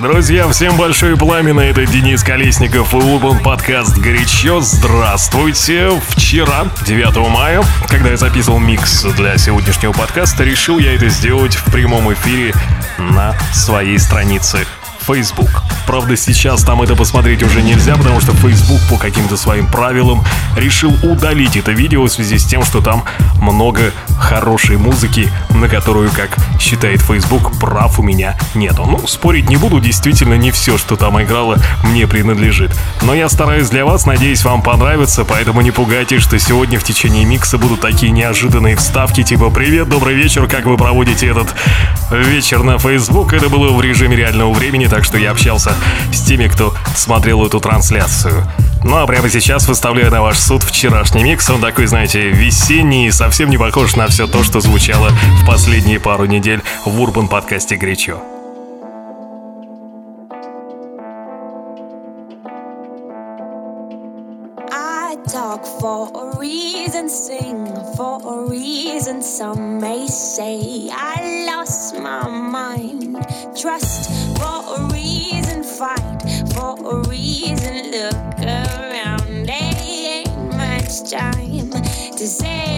Друзья, всем большое пламя, это Денис Колесников и Урбан подкаст «Горячо». Здравствуйте! Вчера, 9 мая, когда я записывал микс для сегодняшнего подкаста, решил я это сделать в прямом эфире на своей странице Facebook. Правда, сейчас там это посмотреть уже нельзя, потому что Facebook по каким-то своим правилам решил удалить это видео в связи с тем, что там много хорошей музыки, на которую, как считает Facebook, прав у меня нету. Ну, спорить не буду, действительно не все, что там играло, мне принадлежит. Но я стараюсь для вас, надеюсь, вам понравится, поэтому не пугайтесь, что сегодня в течение микса будут такие неожиданные вставки, типа «Привет, добрый вечер, как вы проводите этот вечер на Facebook?» Это было в режиме реального времени, так что я общался с теми, кто смотрел эту трансляцию. Ну а прямо сейчас выставляю на ваш суд вчерашний микс. Он такой, знаете, весенний, совсем не похож на все то, что звучало в последние пару недель в Урбан подкасте «Горячо». talk for a reason, sing for a reason. Some may say I lost my mind. Trust for a reason, fight for a reason. Look around, there ain't much time to say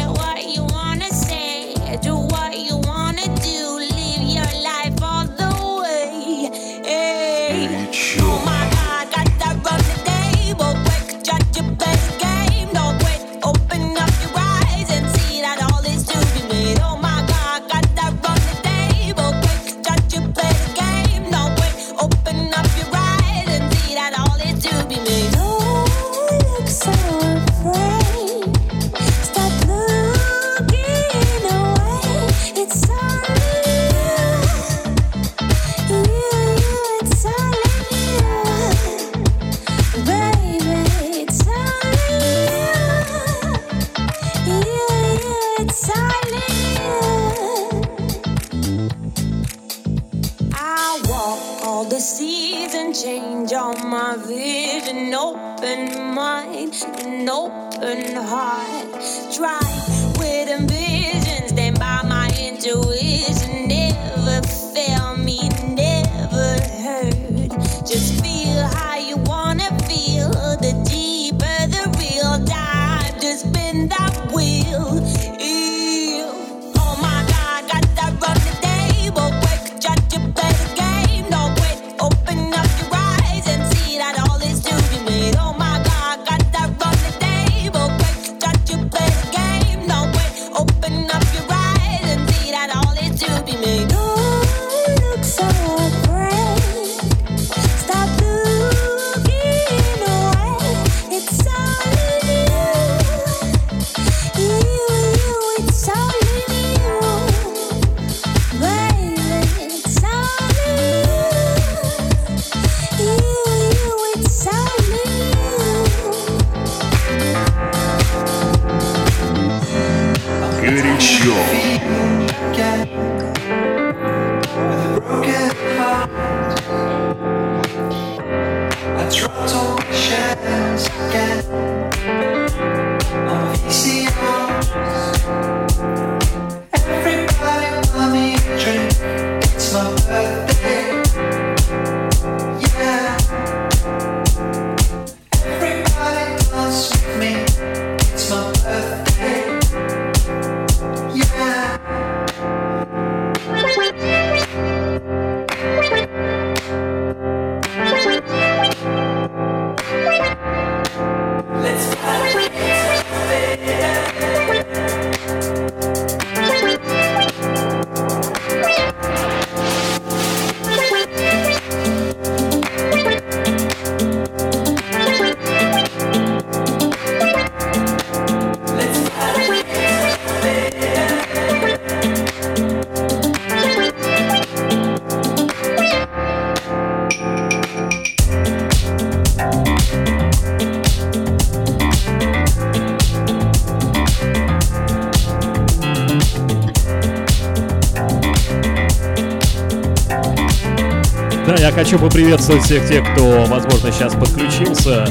хочу поприветствовать всех тех, кто, возможно, сейчас подключился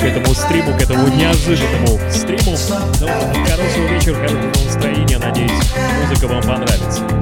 к этому стриму, к этому неожиданному стриму. Ну, хорошего вечера, хорошего настроения. Надеюсь, музыка вам понравится.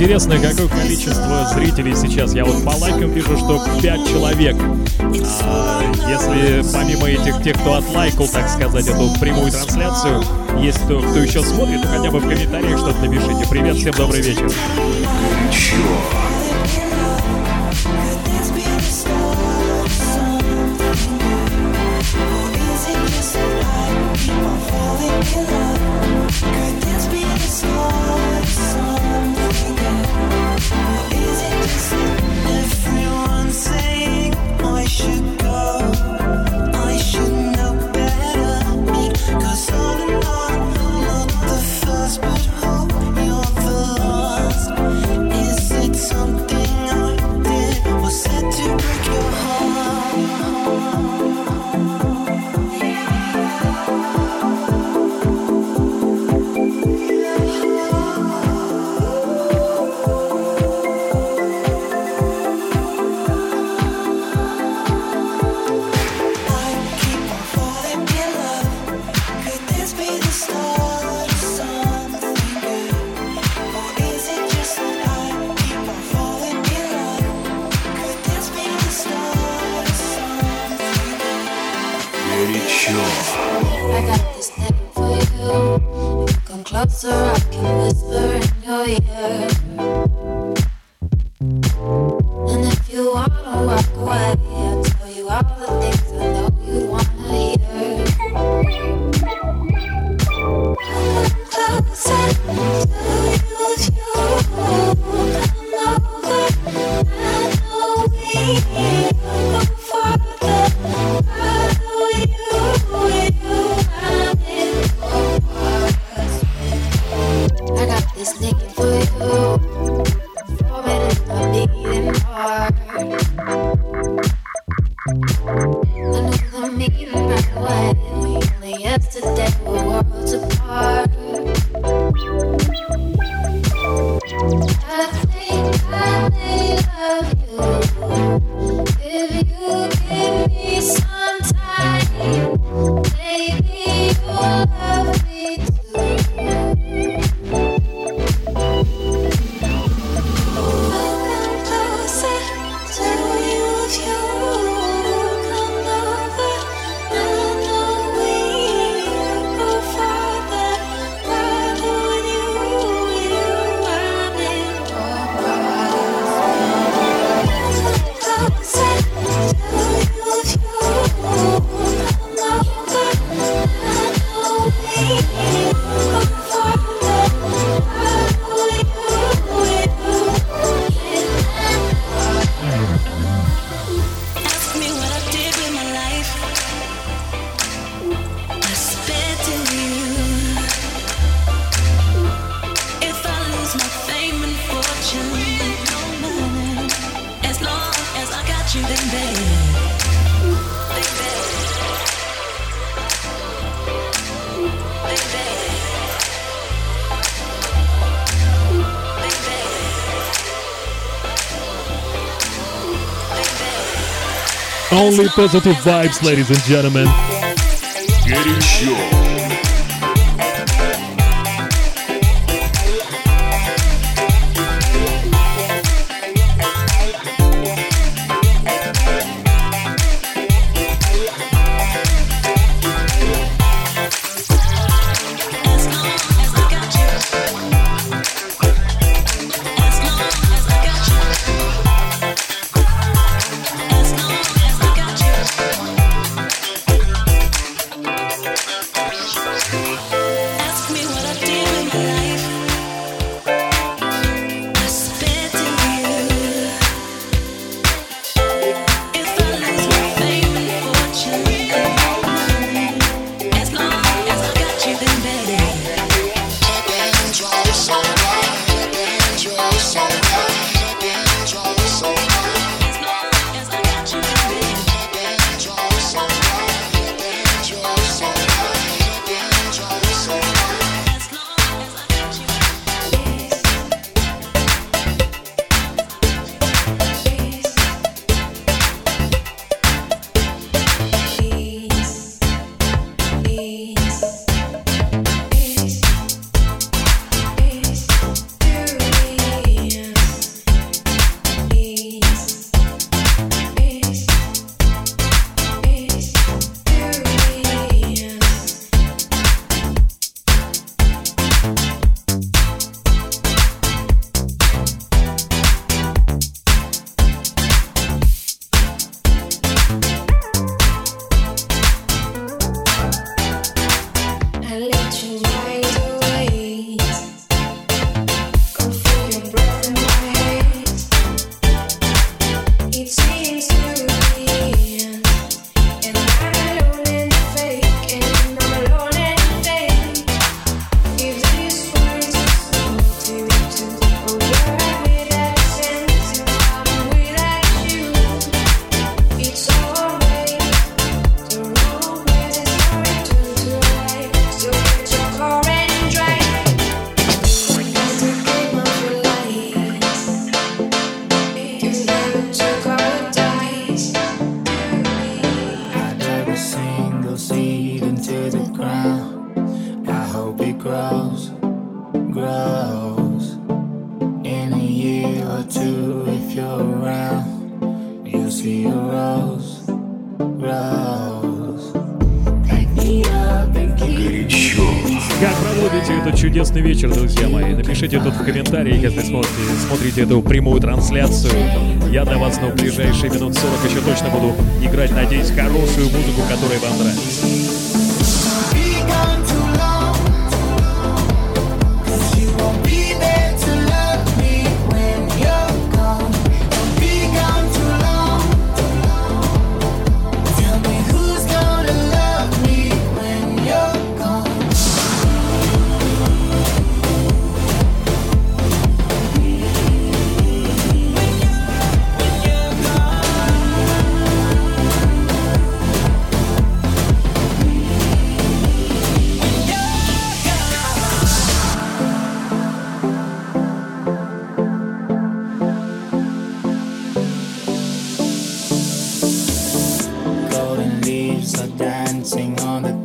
Интересно, какое количество зрителей сейчас. Я вот по лайкам вижу, что 5 человек. А, если помимо этих тех, кто отлайкал, так сказать, эту прямую трансляцию, есть кто, кто еще смотрит, то хотя бы в комментариях что-то напишите. Привет, всем добрый вечер. Falling in love, good Only positive vibes, ladies and gentlemen. Getting sure. on the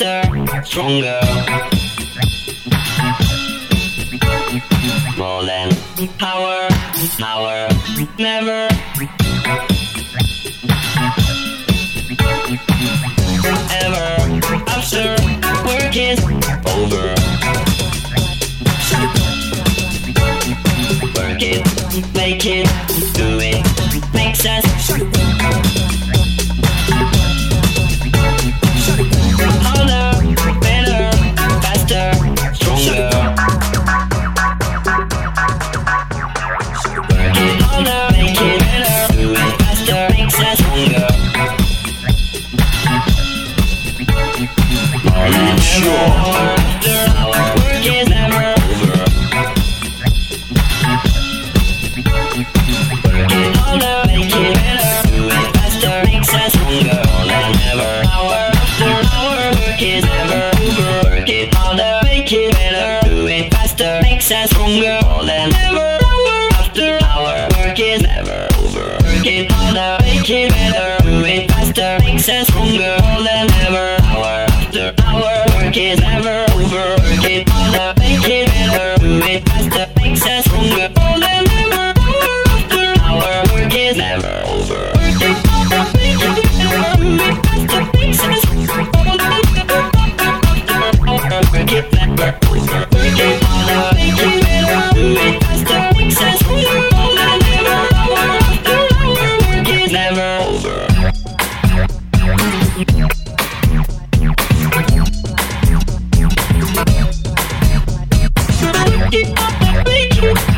faster, stronger. More than power, power, never. Ever I'm after work is over. Work it, make it.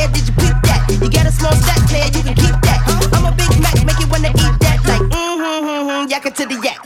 player, did you peep that? You got a small stack player, you can keep that. I'm a Big Mac, make you wanna eat that. Like, mm hmm, mm hmm, yak to the yak.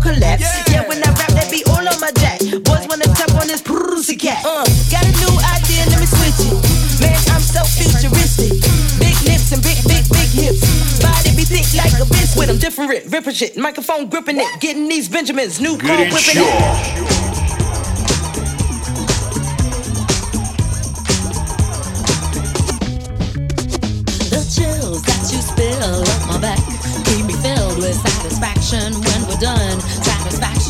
collapse. Yeah, yeah when I rap, that be all on my jack. Boys wanna tap on this pussy cat. Uh, got a new idea, let me switch it. Man, I'm so futuristic. Big lips and big, big, big hips. Body be thick like a bitch with them. Different rip, ripping shit. Microphone gripping it. Getting these Benjamins. New phone whipping sure. it. The chills that you spill up my back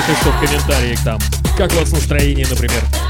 напишите что в комментариях там. Как у вас настроение, например.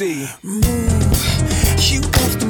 see. Move, you to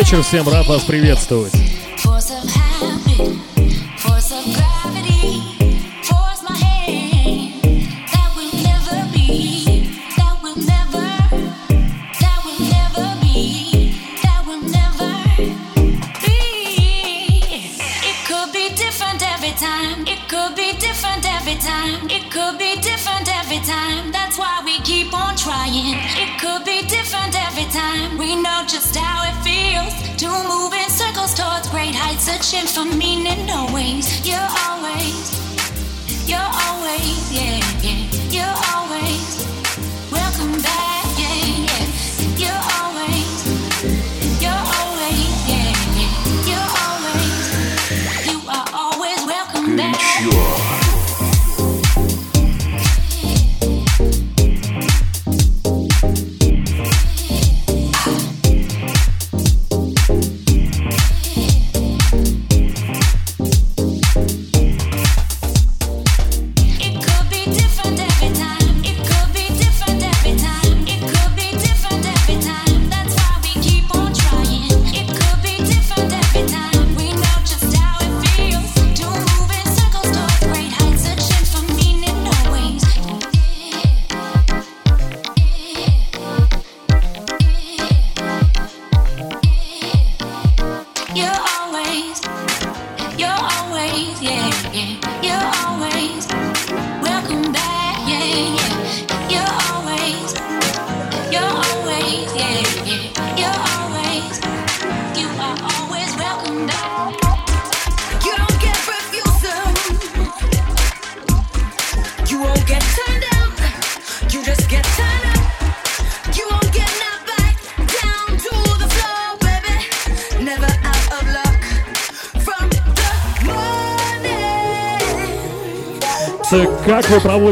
вечер всем, рад вас приветствовать.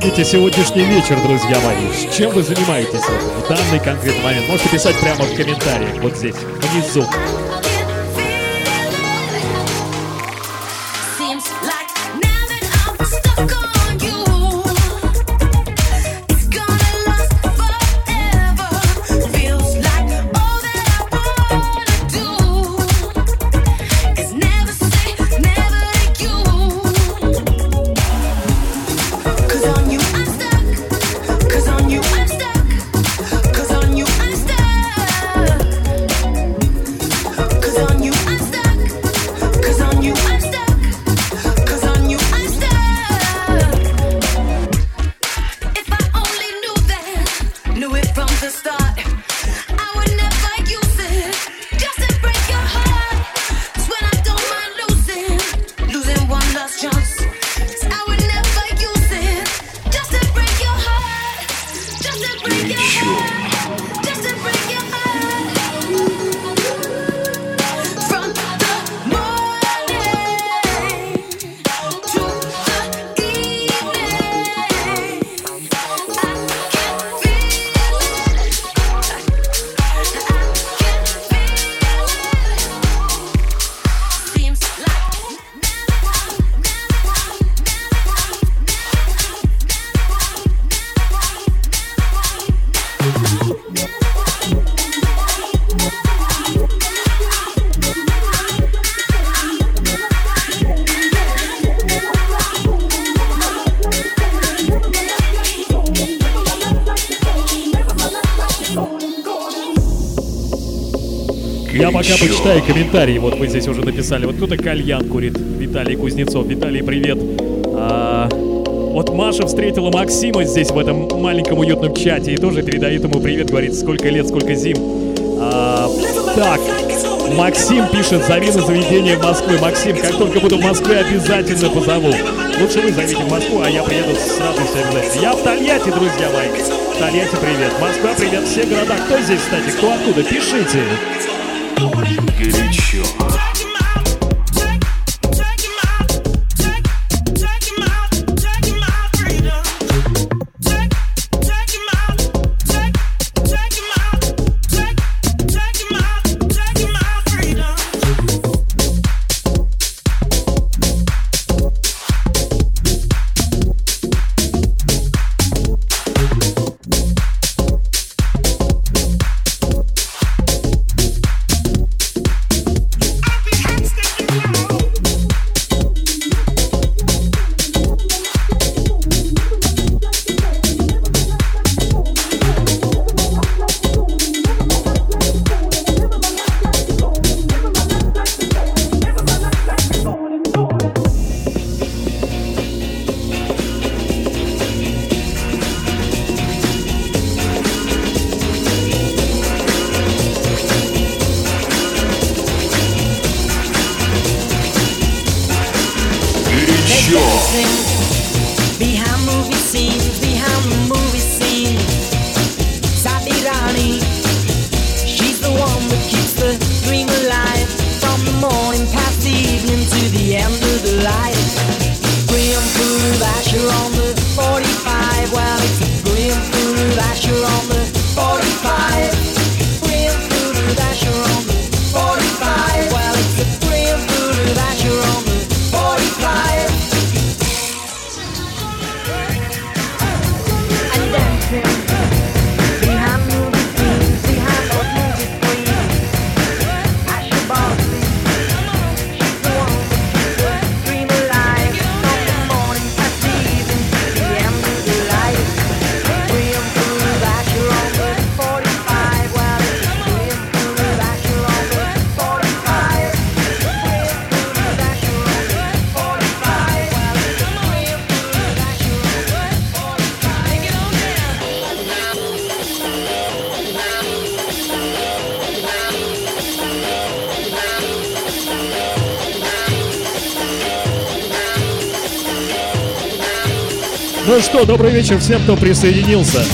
проводите сегодняшний вечер, друзья мои? Чем вы занимаетесь в данный конкретный момент? Можете писать прямо в комментариях вот здесь, внизу. пока почитаю комментарии. Вот мы здесь уже написали. Вот кто-то кальян курит. Виталий Кузнецов. Виталий, привет. А, вот Маша встретила Максима здесь, в этом маленьком уютном чате, и тоже передает ему привет, говорит, сколько лет, сколько зим. А, так, Максим пишет, зови на заведение в Москве. Максим, как только буду в Москве, обязательно позову. Лучше вы зовите в Москву, а я приеду с радостью обязательно. Я в Тольятти, друзья мои. Тольятти, привет. Москва, привет. Все города. Кто здесь, кстати, кто откуда? Пишите. Горячо. Ну что, добрый вечер всем, кто присоединился.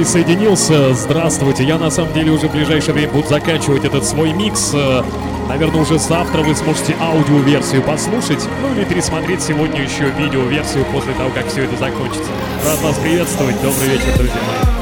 присоединился. Здравствуйте. Я на самом деле уже в ближайшее время буду заканчивать этот свой микс. Э, наверное, уже завтра вы сможете аудиоверсию послушать, ну или пересмотреть сегодня еще видеоверсию после того, как все это закончится. Рад вас приветствовать. Добрый вечер, друзья мои.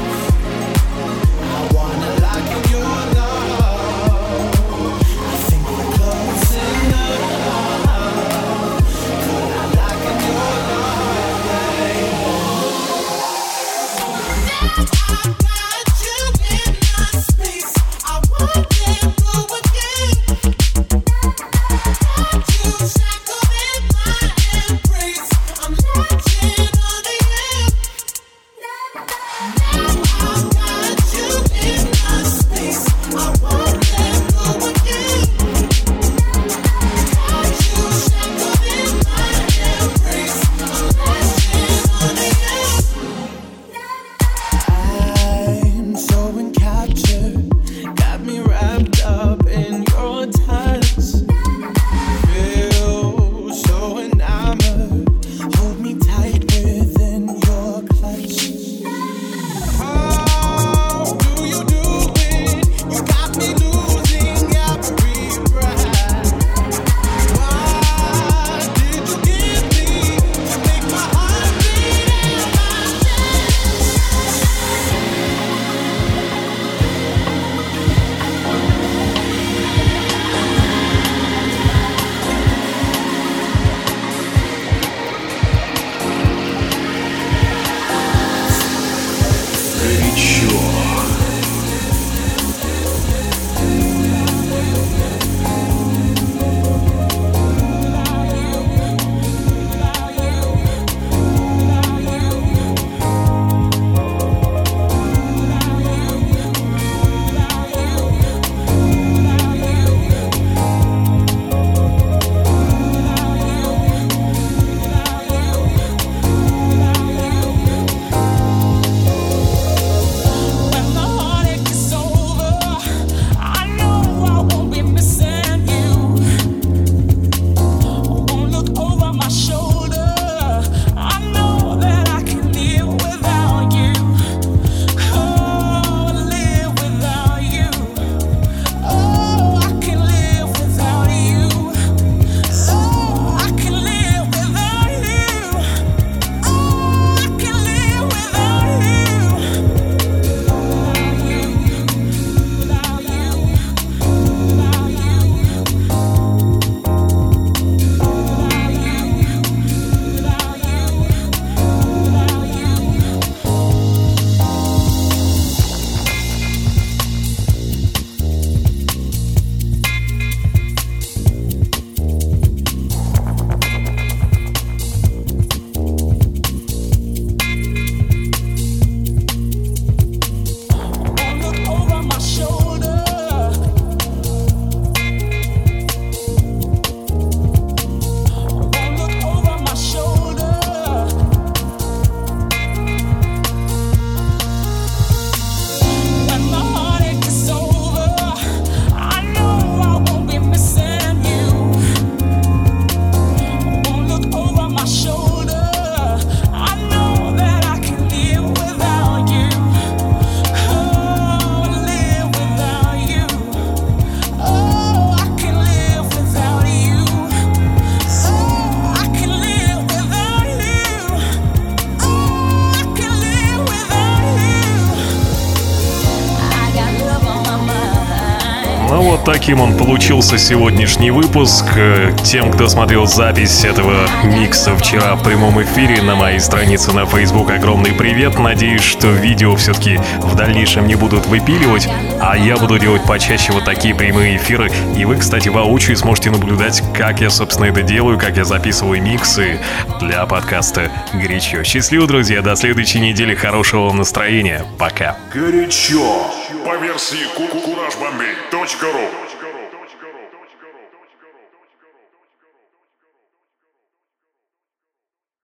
Получился сегодняшний выпуск. Э, Тем, кто смотрел запись этого микса вчера в прямом эфире на моей странице на Facebook, огромный привет. Надеюсь, что видео все-таки в дальнейшем не будут выпиливать, а я буду делать почаще вот такие прямые эфиры. И вы, кстати, воочию сможете наблюдать, как я, собственно, это делаю, как я записываю миксы для подкаста «Горячо». Счастливо, друзья, до следующей недели. Хорошего настроения. Пока. Горячо. По версии куражбомбей.ру